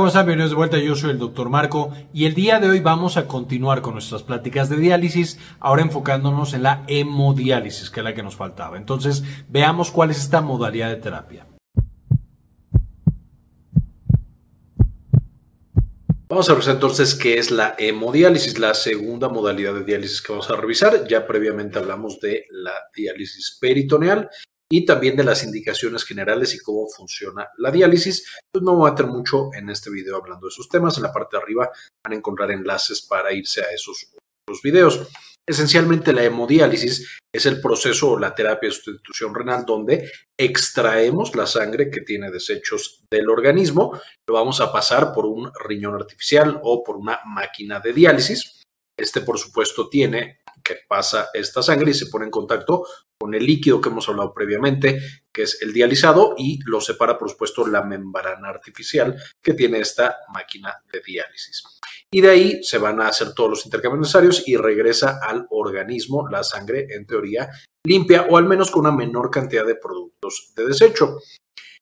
¿Cómo están? Bienvenidos de vuelta. Yo soy el doctor Marco y el día de hoy vamos a continuar con nuestras pláticas de diálisis, ahora enfocándonos en la hemodiálisis, que es la que nos faltaba. Entonces, veamos cuál es esta modalidad de terapia. Vamos a revisar entonces qué es la hemodiálisis, la segunda modalidad de diálisis que vamos a revisar. Ya previamente hablamos de la diálisis peritoneal y también de las indicaciones generales y cómo funciona la diálisis. Pues no voy a meter mucho en este video hablando de esos temas. En la parte de arriba van a encontrar enlaces para irse a esos otros videos. Esencialmente la hemodiálisis es el proceso o la terapia de sustitución renal donde extraemos la sangre que tiene desechos del organismo, lo vamos a pasar por un riñón artificial o por una máquina de diálisis. Este, por supuesto, tiene que pasa esta sangre y se pone en contacto con el líquido que hemos hablado previamente, que es el dializado, y lo separa, por supuesto, la membrana artificial que tiene esta máquina de diálisis. Y de ahí se van a hacer todos los intercambios necesarios y regresa al organismo la sangre, en teoría, limpia o al menos con una menor cantidad de productos de desecho.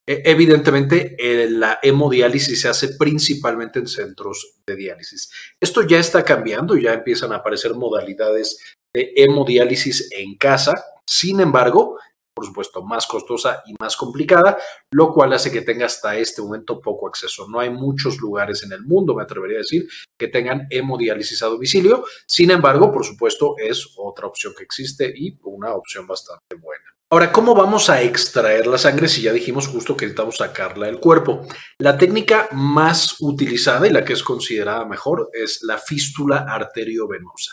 E, evidentemente, la hemodiálisis se hace principalmente en centros de diálisis. Esto ya está cambiando, ya empiezan a aparecer modalidades de hemodiálisis en casa, sin embargo, por supuesto, más costosa y más complicada, lo cual hace que tenga hasta este momento poco acceso. No hay muchos lugares en el mundo, me atrevería a decir, que tengan hemodiálisis a domicilio. Sin embargo, por supuesto, es otra opción que existe y una opción bastante buena. Ahora, ¿cómo vamos a extraer la sangre si ya dijimos justo que necesitamos sacarla del cuerpo? La técnica más utilizada y la que es considerada mejor es la fístula arteriovenosa.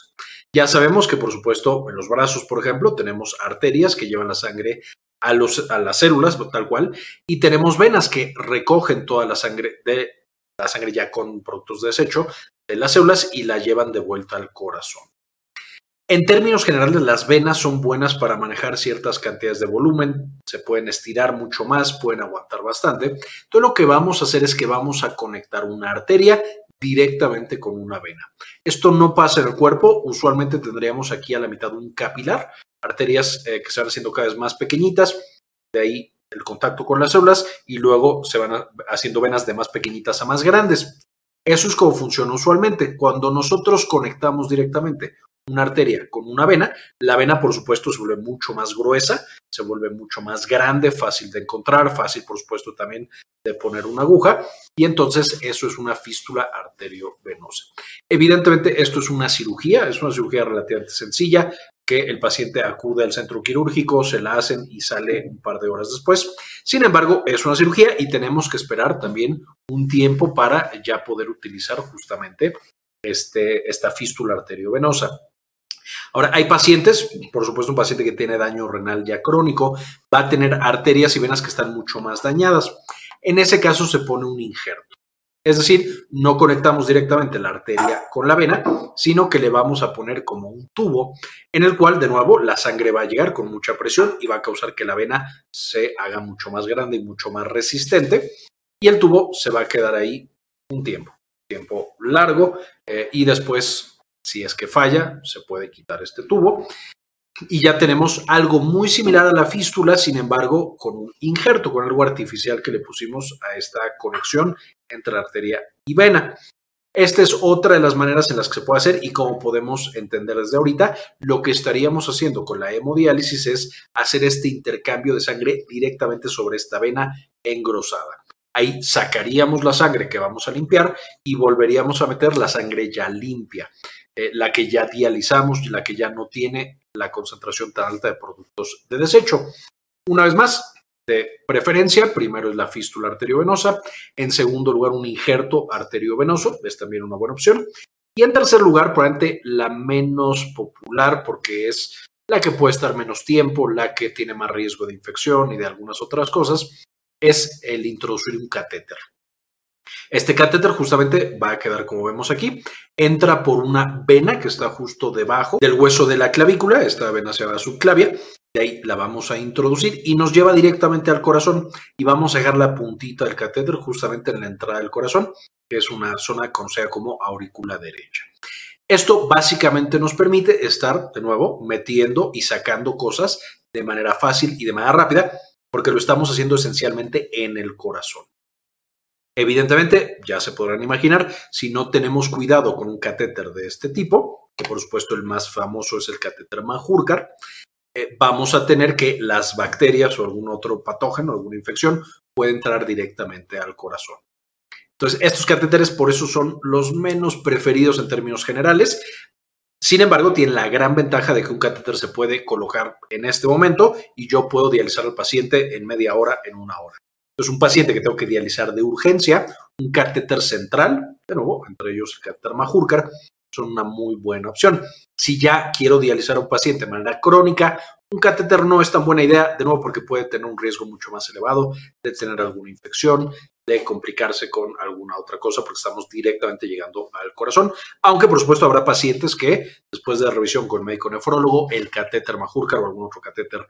Ya sabemos que, por supuesto, en los brazos, por ejemplo, tenemos arterias que llevan la sangre a, los, a las células, tal cual, y tenemos venas que recogen toda la sangre de la sangre ya con productos de desecho de las células y la llevan de vuelta al corazón. En términos generales, las venas son buenas para manejar ciertas cantidades de volumen, se pueden estirar mucho más, pueden aguantar bastante. Entonces lo que vamos a hacer es que vamos a conectar una arteria directamente con una vena. Esto no pasa en el cuerpo, usualmente tendríamos aquí a la mitad un capilar, arterias eh, que se van haciendo cada vez más pequeñitas, de ahí el contacto con las células y luego se van haciendo venas de más pequeñitas a más grandes. Eso es como funciona usualmente. Cuando nosotros conectamos directamente una arteria con una vena, la vena por supuesto se vuelve mucho más gruesa, se vuelve mucho más grande, fácil de encontrar, fácil por supuesto también de poner una aguja y entonces eso es una fístula arteriovenosa. Evidentemente esto es una cirugía, es una cirugía relativamente sencilla que el paciente acude al centro quirúrgico, se la hacen y sale un par de horas después. Sin embargo, es una cirugía y tenemos que esperar también un tiempo para ya poder utilizar justamente este, esta fístula arteriovenosa. Ahora, hay pacientes, por supuesto, un paciente que tiene daño renal ya crónico va a tener arterias y venas que están mucho más dañadas. En ese caso se pone un injerto. Es decir, no conectamos directamente la arteria con la vena, sino que le vamos a poner como un tubo en el cual, de nuevo, la sangre va a llegar con mucha presión y va a causar que la vena se haga mucho más grande y mucho más resistente. Y el tubo se va a quedar ahí un tiempo, tiempo largo, eh, y después si es que falla, se puede quitar este tubo. Y ya tenemos algo muy similar a la fístula, sin embargo, con un injerto, con algo artificial que le pusimos a esta conexión entre arteria y vena. Esta es otra de las maneras en las que se puede hacer y como podemos entender desde ahorita, lo que estaríamos haciendo con la hemodiálisis es hacer este intercambio de sangre directamente sobre esta vena engrosada. Ahí sacaríamos la sangre que vamos a limpiar y volveríamos a meter la sangre ya limpia. Eh, la que ya dializamos y la que ya no tiene la concentración tan alta de productos de desecho. Una vez más, de preferencia, primero es la fístula arteriovenosa, en segundo lugar un injerto arteriovenoso, es también una buena opción, y en tercer lugar, probablemente la menos popular porque es la que puede estar menos tiempo, la que tiene más riesgo de infección y de algunas otras cosas, es el introducir un catéter. Este catéter justamente va a quedar como vemos aquí, entra por una vena que está justo debajo del hueso de la clavícula, esta vena se llama subclavia, de ahí la vamos a introducir y nos lleva directamente al corazón y vamos a dejar la puntita del catéter justamente en la entrada del corazón, que es una zona conocida como aurícula derecha. Esto básicamente nos permite estar de nuevo metiendo y sacando cosas de manera fácil y de manera rápida, porque lo estamos haciendo esencialmente en el corazón. Evidentemente, ya se podrán imaginar, si no tenemos cuidado con un catéter de este tipo, que por supuesto el más famoso es el catéter Manjurkar, eh, vamos a tener que las bacterias o algún otro patógeno, alguna infección, puede entrar directamente al corazón. Entonces, estos catéteres por eso son los menos preferidos en términos generales. Sin embargo, tienen la gran ventaja de que un catéter se puede colocar en este momento y yo puedo dializar al paciente en media hora, en una hora. Entonces, un paciente que tengo que dializar de urgencia, un catéter central, de nuevo, entre ellos el catéter Majurcar, son una muy buena opción. Si ya quiero dializar a un paciente de manera crónica, un catéter no es tan buena idea, de nuevo, porque puede tener un riesgo mucho más elevado de tener alguna infección, de complicarse con alguna otra cosa, porque estamos directamente llegando al corazón. Aunque, por supuesto, habrá pacientes que, después de revisión con el médico nefrólogo, el catéter Majurcar o algún otro catéter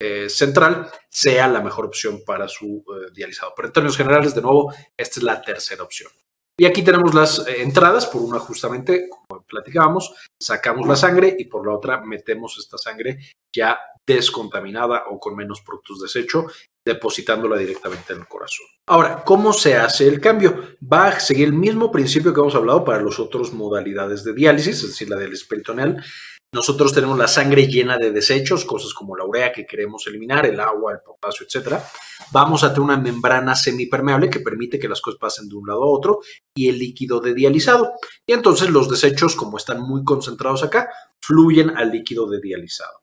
eh, central sea la mejor opción para su eh, dializado. Pero en términos generales, de nuevo, esta es la tercera opción. Y aquí tenemos las eh, entradas, por una justamente, como platicábamos, sacamos la sangre y por la otra metemos esta sangre ya descontaminada o con menos productos de desecho, depositándola directamente en el corazón. Ahora, ¿cómo se hace el cambio? Va a seguir el mismo principio que hemos hablado para las otras modalidades de diálisis, es decir, la diálisis peritoneal. Nosotros tenemos la sangre llena de desechos, cosas como la urea que queremos eliminar, el agua, el potasio, etc. Vamos a tener una membrana semipermeable que permite que las cosas pasen de un lado a otro y el líquido de dializado. Y entonces los desechos, como están muy concentrados acá, fluyen al líquido de dializado.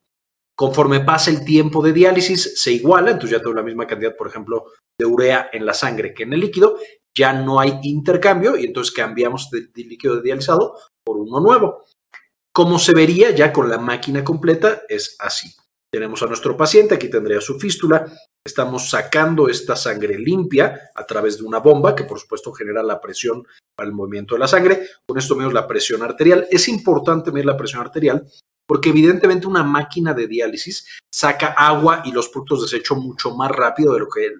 Conforme pasa el tiempo de diálisis, se iguala, entonces ya tengo la misma cantidad, por ejemplo, de urea en la sangre que en el líquido, ya no hay intercambio y entonces cambiamos del líquido de dializado por uno nuevo. Como se vería ya con la máquina completa, es así. Tenemos a nuestro paciente, aquí tendría su fístula, estamos sacando esta sangre limpia a través de una bomba que por supuesto genera la presión para el movimiento de la sangre. Con esto medimos la presión arterial. Es importante medir la presión arterial porque evidentemente una máquina de diálisis saca agua y los productos de desecho mucho más rápido de lo que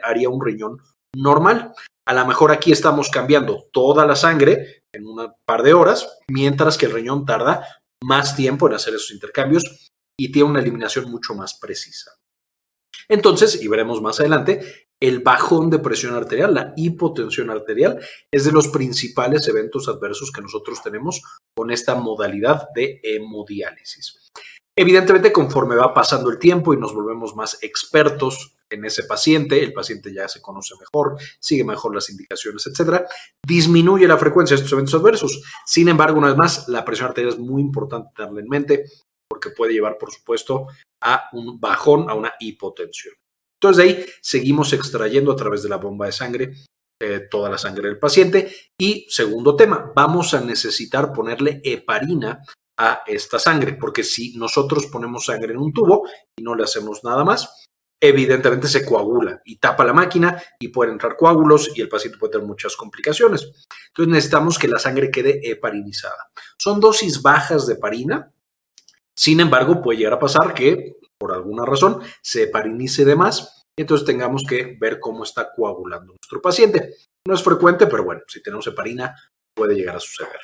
haría un riñón normal. A lo mejor aquí estamos cambiando toda la sangre en un par de horas, mientras que el riñón tarda más tiempo en hacer esos intercambios y tiene una eliminación mucho más precisa. Entonces, y veremos más adelante, el bajón de presión arterial, la hipotensión arterial, es de los principales eventos adversos que nosotros tenemos con esta modalidad de hemodiálisis. Evidentemente, conforme va pasando el tiempo y nos volvemos más expertos en ese paciente, el paciente ya se conoce mejor, sigue mejor las indicaciones, etcétera, disminuye la frecuencia de estos eventos adversos. Sin embargo, una vez más, la presión arterial es muy importante tenerla en mente porque puede llevar, por supuesto, a un bajón, a una hipotensión. Entonces, de ahí seguimos extrayendo a través de la bomba de sangre eh, toda la sangre del paciente. Y segundo tema, vamos a necesitar ponerle heparina a esta sangre, porque si nosotros ponemos sangre en un tubo y no le hacemos nada más, evidentemente se coagula y tapa la máquina y pueden entrar coágulos y el paciente puede tener muchas complicaciones. Entonces necesitamos que la sangre quede heparinizada. Son dosis bajas de heparina, sin embargo puede llegar a pasar que por alguna razón se heparinice de más y entonces tengamos que ver cómo está coagulando nuestro paciente. No es frecuente, pero bueno, si tenemos heparina puede llegar a suceder.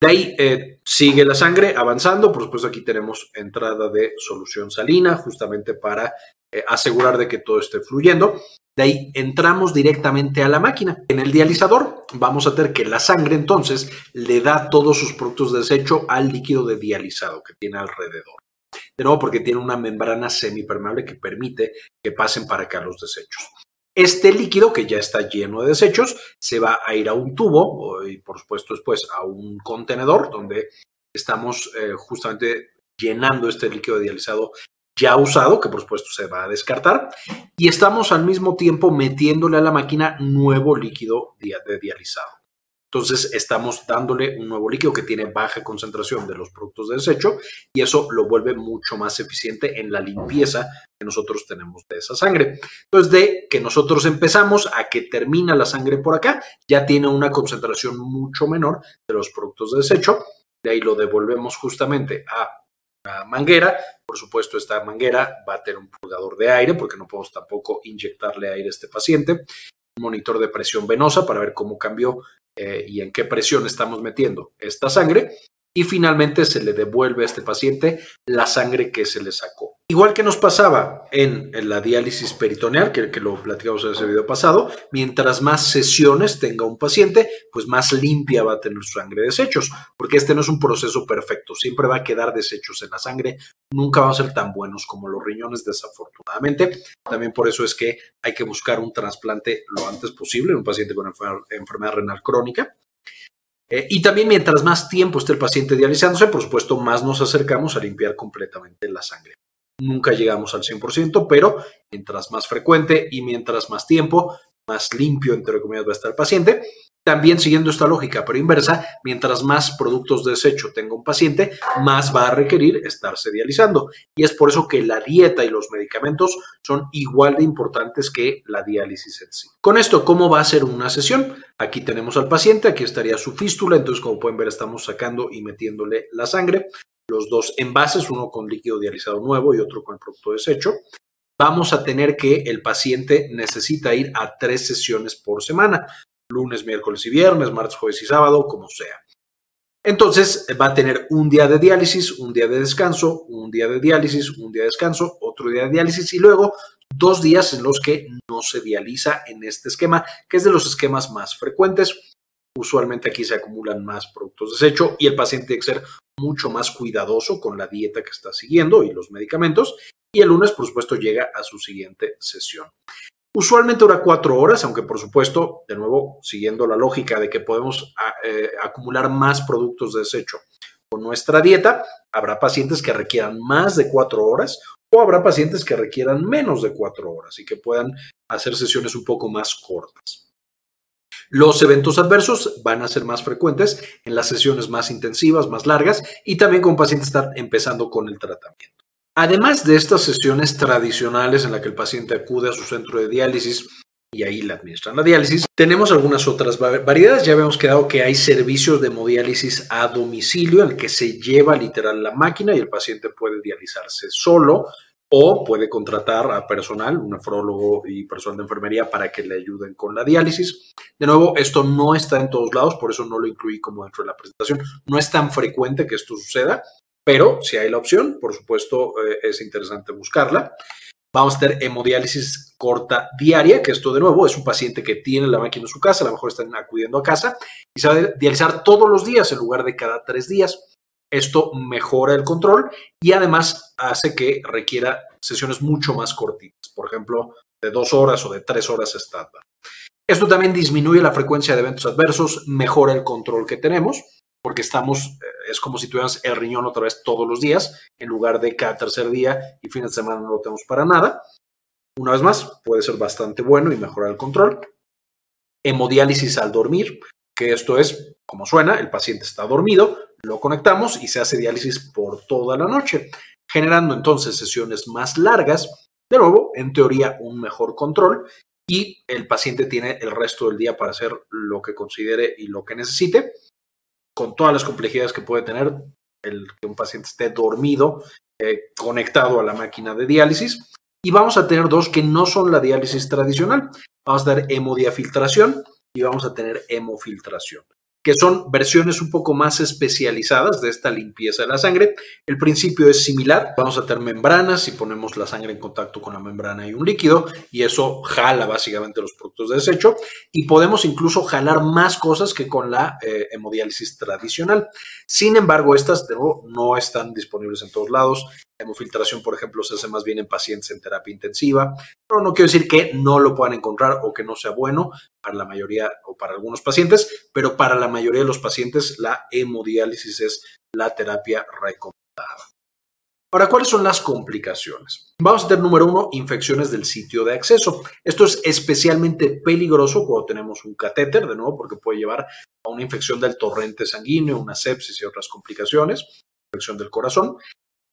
De ahí eh, sigue la sangre avanzando. Por supuesto, aquí tenemos entrada de solución salina, justamente para eh, asegurar de que todo esté fluyendo. De ahí entramos directamente a la máquina. En el dializador vamos a tener que la sangre entonces le da todos sus productos de desecho al líquido de dializado que tiene alrededor. De nuevo, porque tiene una membrana semipermeable que permite que pasen para acá los desechos. Este líquido, que ya está lleno de desechos, se va a ir a un tubo y por supuesto después a un contenedor donde estamos eh, justamente llenando este líquido dializado ya usado, que por supuesto se va a descartar, y estamos al mismo tiempo metiéndole a la máquina nuevo líquido de dializado. Entonces estamos dándole un nuevo líquido que tiene baja concentración de los productos de desecho y eso lo vuelve mucho más eficiente en la limpieza que nosotros tenemos de esa sangre. Entonces de que nosotros empezamos a que termina la sangre por acá, ya tiene una concentración mucho menor de los productos de desecho. De ahí lo devolvemos justamente a la manguera. Por supuesto, esta manguera va a tener un purgador de aire porque no podemos tampoco inyectarle aire a este paciente. Un monitor de presión venosa para ver cómo cambió eh, y en qué presión estamos metiendo esta sangre. Y finalmente se le devuelve a este paciente la sangre que se le sacó. Igual que nos pasaba en, la diálisis peritoneal, que, lo platicamos en ese video pasado, mientras más sesiones tenga un paciente, pues más limpia va a tener su sangre de desechos, porque este no es un proceso perfecto, siempre va a quedar desechos en la sangre, nunca van a ser tan buenos como los riñones, desafortunadamente. También por eso es que hay que buscar un trasplante lo antes posible en un paciente con enfermedad renal crónica. Eh, y también mientras más tiempo esté el paciente dializándose, por supuesto, más nos acercamos a limpiar completamente la sangre. Nunca llegamos al 100%, pero mientras más frecuente y mientras más tiempo, más limpio, entre comillas, va a estar el paciente. También siguiendo esta lógica, pero inversa, mientras más productos de desecho tenga un paciente, más va a requerir estarse dializando. Y es por eso que la dieta y los medicamentos son igual de importantes que la diálisis en sí. Con esto, ¿cómo va a ser una sesión? Aquí tenemos al paciente, aquí estaría su fístula, entonces como pueden ver estamos sacando y metiéndole la sangre los dos envases, uno con líquido dializado nuevo y otro con el producto desecho, vamos a tener que el paciente necesita ir a tres sesiones por semana, lunes, miércoles y viernes, martes, jueves y sábado, como sea. Entonces va a tener un día de diálisis, un día de descanso, un día de diálisis, un día de descanso, otro día de diálisis y luego dos días en los que no se dializa en este esquema, que es de los esquemas más frecuentes. Usualmente aquí se acumulan más productos de desecho y el paciente tiene que ser mucho más cuidadoso con la dieta que está siguiendo y los medicamentos. Y el lunes, por supuesto, llega a su siguiente sesión. Usualmente dura cuatro horas, aunque por supuesto, de nuevo, siguiendo la lógica de que podemos eh, acumular más productos de desecho con nuestra dieta, habrá pacientes que requieran más de cuatro horas o habrá pacientes que requieran menos de cuatro horas y que puedan hacer sesiones un poco más cortas. Los eventos adversos van a ser más frecuentes en las sesiones más intensivas, más largas y también con pacientes están empezando con el tratamiento. Además de estas sesiones tradicionales en las que el paciente acude a su centro de diálisis y ahí le administran la diálisis, tenemos algunas otras variedades. Ya habíamos quedado que hay servicios de hemodiálisis a domicilio en el que se lleva literal la máquina y el paciente puede dializarse solo o puede contratar a personal, un nefrólogo y personal de enfermería para que le ayuden con la diálisis. De nuevo, esto no está en todos lados, por eso no lo incluí como dentro de la presentación. No es tan frecuente que esto suceda, pero si hay la opción, por supuesto, eh, es interesante buscarla. Vamos a tener hemodiálisis corta diaria, que esto de nuevo es un paciente que tiene la máquina en su casa, a lo mejor están acudiendo a casa y se va a dializar todos los días en lugar de cada tres días. Esto mejora el control y además hace que requiera sesiones mucho más cortitas, por ejemplo, de dos horas o de tres horas estándar. Esto también disminuye la frecuencia de eventos adversos, mejora el control que tenemos, porque estamos, eh, es como si tuviéramos el riñón otra vez todos los días, en lugar de cada tercer día y fin de semana no lo tenemos para nada. Una vez más, puede ser bastante bueno y mejorar el control. Hemodiálisis al dormir, que esto es, como suena, el paciente está dormido, lo conectamos y se hace diálisis por toda la noche, generando entonces sesiones más largas, de nuevo, en teoría, un mejor control y el paciente tiene el resto del día para hacer lo que considere y lo que necesite, con todas las complejidades que puede tener el que un paciente esté dormido, eh, conectado a la máquina de diálisis. Y vamos a tener dos que no son la diálisis tradicional. Vamos a tener hemodiafiltración y vamos a tener hemofiltración que son versiones un poco más especializadas de esta limpieza de la sangre. El principio es similar, vamos a tener membranas y ponemos la sangre en contacto con la membrana y un líquido y eso jala básicamente los productos de desecho y podemos incluso jalar más cosas que con la eh, hemodiálisis tradicional. Sin embargo, estas no están disponibles en todos lados. La hemofiltración, por ejemplo, se hace más bien en pacientes en terapia intensiva, pero no quiero decir que no lo puedan encontrar o que no sea bueno para la mayoría o para algunos pacientes, pero para la mayoría de los pacientes la hemodiálisis es la terapia recomendada. Ahora, ¿cuáles son las complicaciones? Vamos a tener, número uno, infecciones del sitio de acceso. Esto es especialmente peligroso cuando tenemos un catéter, de nuevo, porque puede llevar a una infección del torrente sanguíneo, una sepsis y otras complicaciones, infección del corazón.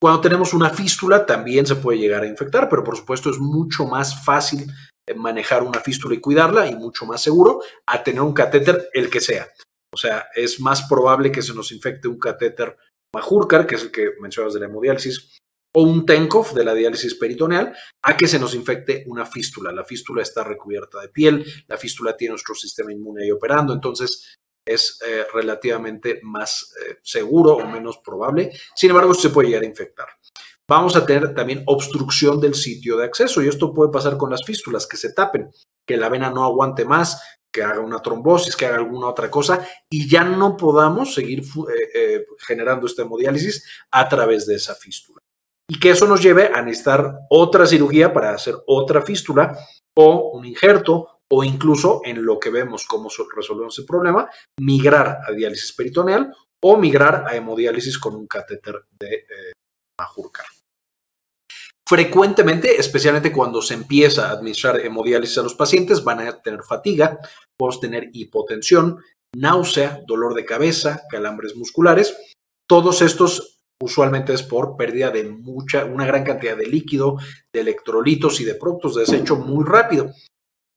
Cuando tenemos una fístula también se puede llegar a infectar, pero por supuesto es mucho más fácil eh, manejar una fístula y cuidarla y mucho más seguro a tener un catéter el que sea. O sea, es más probable que se nos infecte un catéter Majurcar, que es el que mencionas de la hemodiálisis, o un Tenkov de la diálisis peritoneal, a que se nos infecte una fístula. La fístula está recubierta de piel, la fístula tiene nuestro sistema inmune ahí operando, entonces es eh, relativamente más eh, seguro o menos probable. Sin embargo, se puede llegar a infectar. vamos a tener también obstrucción del sitio de acceso y esto puede pasar con las fístulas que se tapen, que la vena no aguante más, que haga una trombosis, que haga alguna otra cosa y ya no podamos seguir eh, generando esta hemodiálisis a través de esa fístula. Y que eso nos lleve a necesitar otra cirugía para hacer otra fístula o un injerto o incluso en lo que vemos cómo resolvemos el problema, migrar a diálisis peritoneal o migrar a hemodiálisis con un catéter de eh, Frecuentemente, especialmente cuando se empieza a administrar hemodiálisis a los pacientes, van a tener fatiga, pueden tener hipotensión, náusea, dolor de cabeza, calambres musculares. Todos estos usualmente es por pérdida de mucha, una gran cantidad de líquido, de electrolitos y de productos de desecho muy rápido.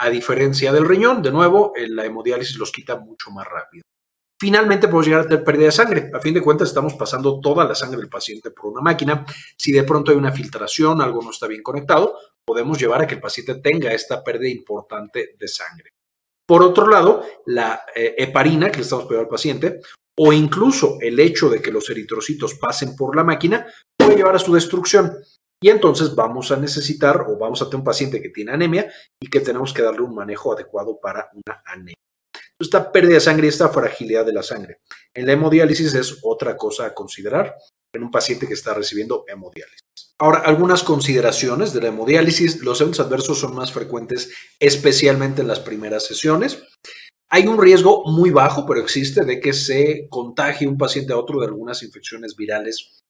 A diferencia del riñón, de nuevo, la hemodiálisis los quita mucho más rápido. Finalmente podemos llegar a tener pérdida de sangre. A fin de cuentas, estamos pasando toda la sangre del paciente por una máquina. Si de pronto hay una filtración, algo no está bien conectado, podemos llevar a que el paciente tenga esta pérdida importante de sangre. Por otro lado, la eh, heparina que le estamos poniendo al paciente, o incluso el hecho de que los eritrocitos pasen por la máquina, puede llevar a su destrucción. Y entonces vamos a necesitar o vamos a tener un paciente que tiene anemia y que tenemos que darle un manejo adecuado para una anemia esta pérdida de sangre y esta fragilidad de la sangre. En la hemodiálisis es otra cosa a considerar en un paciente que está recibiendo hemodiálisis. Ahora, algunas consideraciones de la hemodiálisis. Los eventos adversos son más frecuentes, especialmente en las primeras sesiones. Hay un riesgo muy bajo, pero existe, de que se contagie un paciente a otro de algunas infecciones virales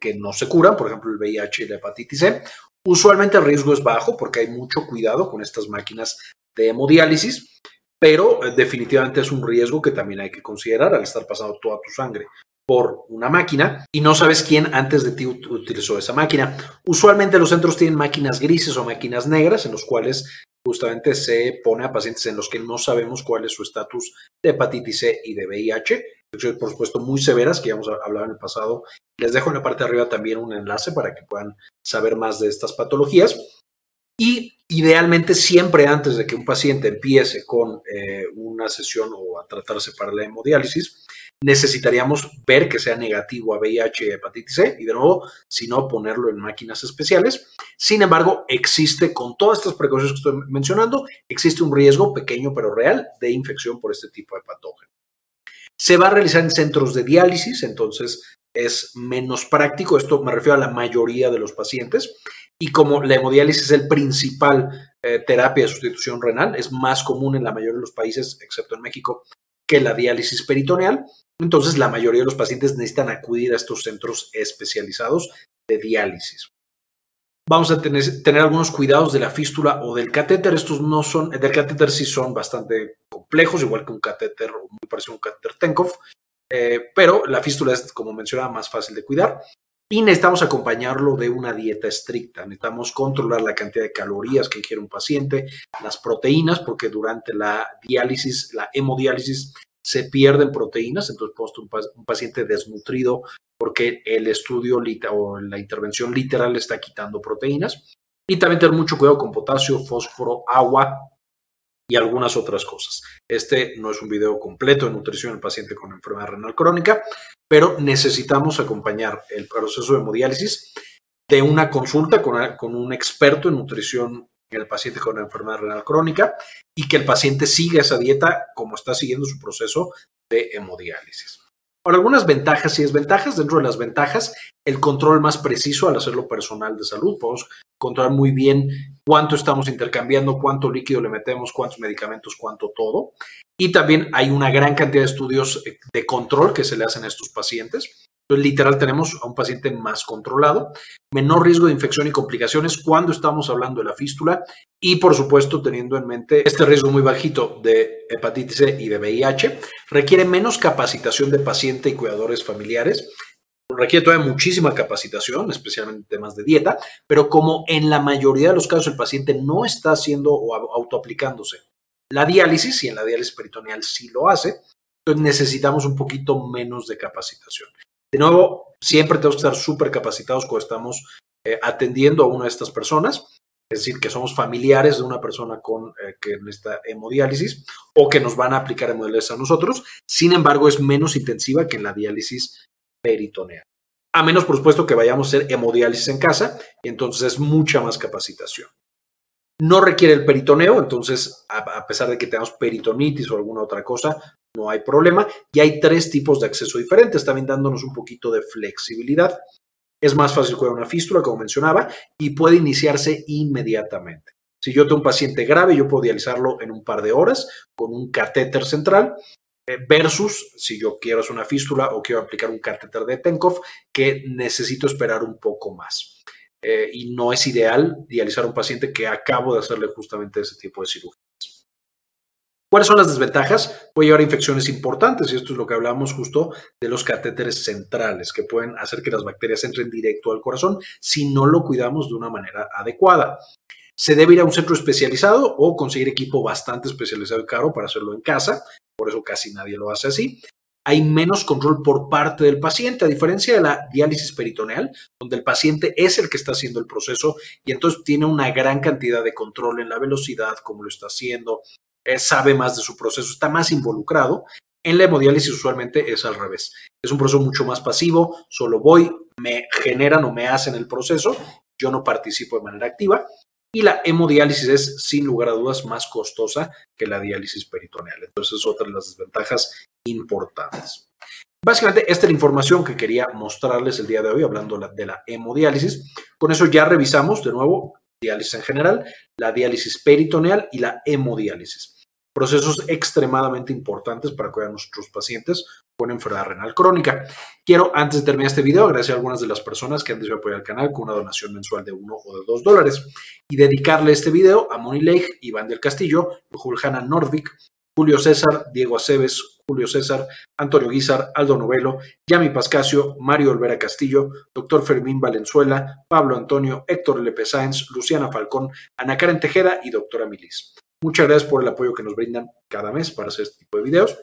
que no se curan, por ejemplo el VIH y la hepatitis C. Usualmente el riesgo es bajo porque hay mucho cuidado con estas máquinas de hemodiálisis pero eh, definitivamente es un riesgo que también hay que considerar al estar pasando toda tu sangre por una máquina y no sabes quién antes de ti utilizó esa máquina. Usualmente los centros tienen máquinas grises o máquinas negras en los cuales justamente se pone a pacientes en los que no sabemos cuál es su estatus de hepatitis C y de VIH. Por supuesto, muy severas, que ya hemos hablado en el pasado. Les dejo en la parte de arriba también un enlace para que puedan saber más de estas patologías. Y idealmente siempre antes de que un paciente empiece con eh, una sesión o a tratarse para la hemodiálisis, necesitaríamos ver que sea negativo a VIH y hepatitis C y de nuevo, si no, ponerlo en máquinas especiales. Sin embargo, existe, con todas estas precauciones que estoy mencionando, existe un riesgo pequeño pero real de infección por este tipo de patógeno. Se va a realizar en centros de diálisis, entonces es menos práctico. Esto me refiero a la mayoría de los pacientes. Y como la hemodiálisis es el principal eh, terapia de sustitución renal, es más común en la mayoría de los países, excepto en México, que la diálisis peritoneal. Entonces, la mayoría de los pacientes necesitan acudir a estos centros especializados de diálisis. Vamos a tener, tener algunos cuidados de la fístula o del catéter. Estos no son, del catéter sí son bastante complejos, igual que un catéter, muy parecido a un catéter Tenkov, eh, pero la fístula es, como mencionaba, más fácil de cuidar. Y necesitamos acompañarlo de una dieta estricta. Necesitamos controlar la cantidad de calorías que ingiere un paciente, las proteínas, porque durante la diálisis, la hemodiálisis, se pierden proteínas. Entonces, un, un paciente desnutrido porque el estudio o la intervención literal está quitando proteínas. Y también tener mucho cuidado con potasio, fósforo, agua, y algunas otras cosas. Este no es un video completo de nutrición del paciente con enfermedad renal crónica, pero necesitamos acompañar el proceso de hemodiálisis de una consulta con, con un experto en nutrición en el paciente con enfermedad renal crónica y que el paciente siga esa dieta como está siguiendo su proceso de hemodiálisis. Por algunas ventajas y desventajas, dentro de las ventajas, el control más preciso al hacerlo personal de salud. Podemos controlar muy bien cuánto estamos intercambiando, cuánto líquido le metemos, cuántos medicamentos, cuánto todo. Y también hay una gran cantidad de estudios eh, de control que se le hacen a estos pacientes. Entonces, literal, tenemos a un paciente más controlado, menor riesgo de infección y complicaciones cuando estamos hablando de la fístula y, por supuesto, teniendo en mente este riesgo muy bajito de hepatitis C y de VIH, requiere menos capacitación de paciente y cuidadores familiares. Requiere todavía muchísima capacitación, especialmente en temas de dieta, pero como en la mayoría de los casos el paciente no está haciendo o autoaplicándose la diálisis, y en la diálisis peritoneal sí lo hace, entonces necesitamos un poquito menos de capacitación. De nuevo, siempre tenemos que estar súper capacitados cuando estamos eh, atendiendo a una de estas personas, es decir, que somos familiares de una persona con eh, que necesita hemodiálisis o que nos van a aplicar hemodiálisis a nosotros. Sin embargo, es menos intensiva que en la diálisis peritoneal. A menos, por supuesto, que vayamos a hacer hemodiálisis en casa, y entonces es mucha más capacitación. No requiere el peritoneo, entonces, a pesar de que tengamos peritonitis o alguna otra cosa, no hay problema. Y hay tres tipos de acceso diferentes, también dándonos un poquito de flexibilidad. Es más fácil cuidar una fístula, como mencionaba, y puede iniciarse inmediatamente. Si yo tengo un paciente grave, yo puedo dializarlo en un par de horas con un catéter central eh, versus si yo quiero hacer una fístula o quiero aplicar un catéter de Tenkov que necesito esperar un poco más. Eh, y no es ideal dializar a un paciente que acabo de hacerle justamente ese tipo de cirugías. ¿Cuáles son las desventajas? Puede llevar a infecciones importantes y esto es lo que hablamos justo de los catéteres centrales que pueden hacer que las bacterias entren directo al corazón si no lo cuidamos de una manera adecuada. Se debe ir a un centro especializado o conseguir equipo bastante especializado y caro para hacerlo en casa, por eso casi nadie lo hace así. Hay menos control por parte del paciente, a diferencia de la diálisis peritoneal, donde el paciente es el que está haciendo el proceso y entonces tiene una gran cantidad de control en la velocidad, cómo lo está haciendo, sabe más de su proceso, está más involucrado. En la hemodiálisis usualmente es al revés. Es un proceso mucho más pasivo, solo voy, me generan o me hacen el proceso, yo no participo de manera activa. Y la hemodiálisis es, sin lugar a dudas, más costosa que la diálisis peritoneal. Entonces es otra de las desventajas importantes. Básicamente, esta es la información que quería mostrarles el día de hoy, hablando de la hemodiálisis. Con eso ya revisamos de nuevo diálisis en general, la diálisis peritoneal y la hemodiálisis. Procesos extremadamente importantes para cuidar a nuestros pacientes con enfermedad renal crónica. Quiero, antes de terminar este video, agradecer a algunas de las personas que han decidido apoyar el canal con una donación mensual de uno o de dos dólares y dedicarle este video a Moni Leigh, Iván del Castillo, Juliana Nordvik, Julio César, Diego Aceves, Julio César, Antonio Guizar, Aldo Novelo, Yami Pascasio, Mario Olvera Castillo, Doctor Fermín Valenzuela, Pablo Antonio, Héctor Lepe Sáenz, Luciana Falcón, Ana Karen Tejeda y Doctora Milis. Muchas gracias por el apoyo que nos brindan cada mes para hacer este tipo de videos.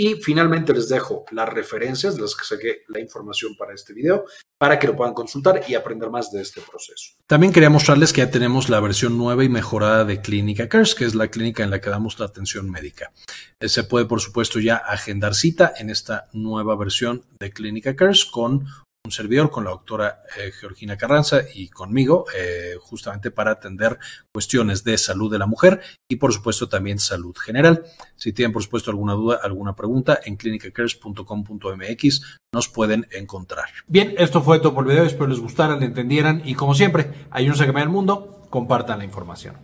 Y finalmente les dejo las referencias de las que saqué la información para este video para que lo puedan consultar y aprender más de este proceso. También quería mostrarles que ya tenemos la versión nueva y mejorada de Clínica Cares, que es la clínica en la que damos la atención médica. Eh, se puede, por supuesto, ya agendar cita en esta nueva versión de Clínica Cares con un servidor con la doctora eh, Georgina Carranza y conmigo, eh, justamente para atender cuestiones de salud de la mujer y por supuesto también salud general. Si tienen por supuesto alguna duda, alguna pregunta, en clinicacares.com.mx nos pueden encontrar. Bien, esto fue todo por el video, espero les gustara, le entendieran y como siempre, ayúdense a cambiar el mundo, compartan la información.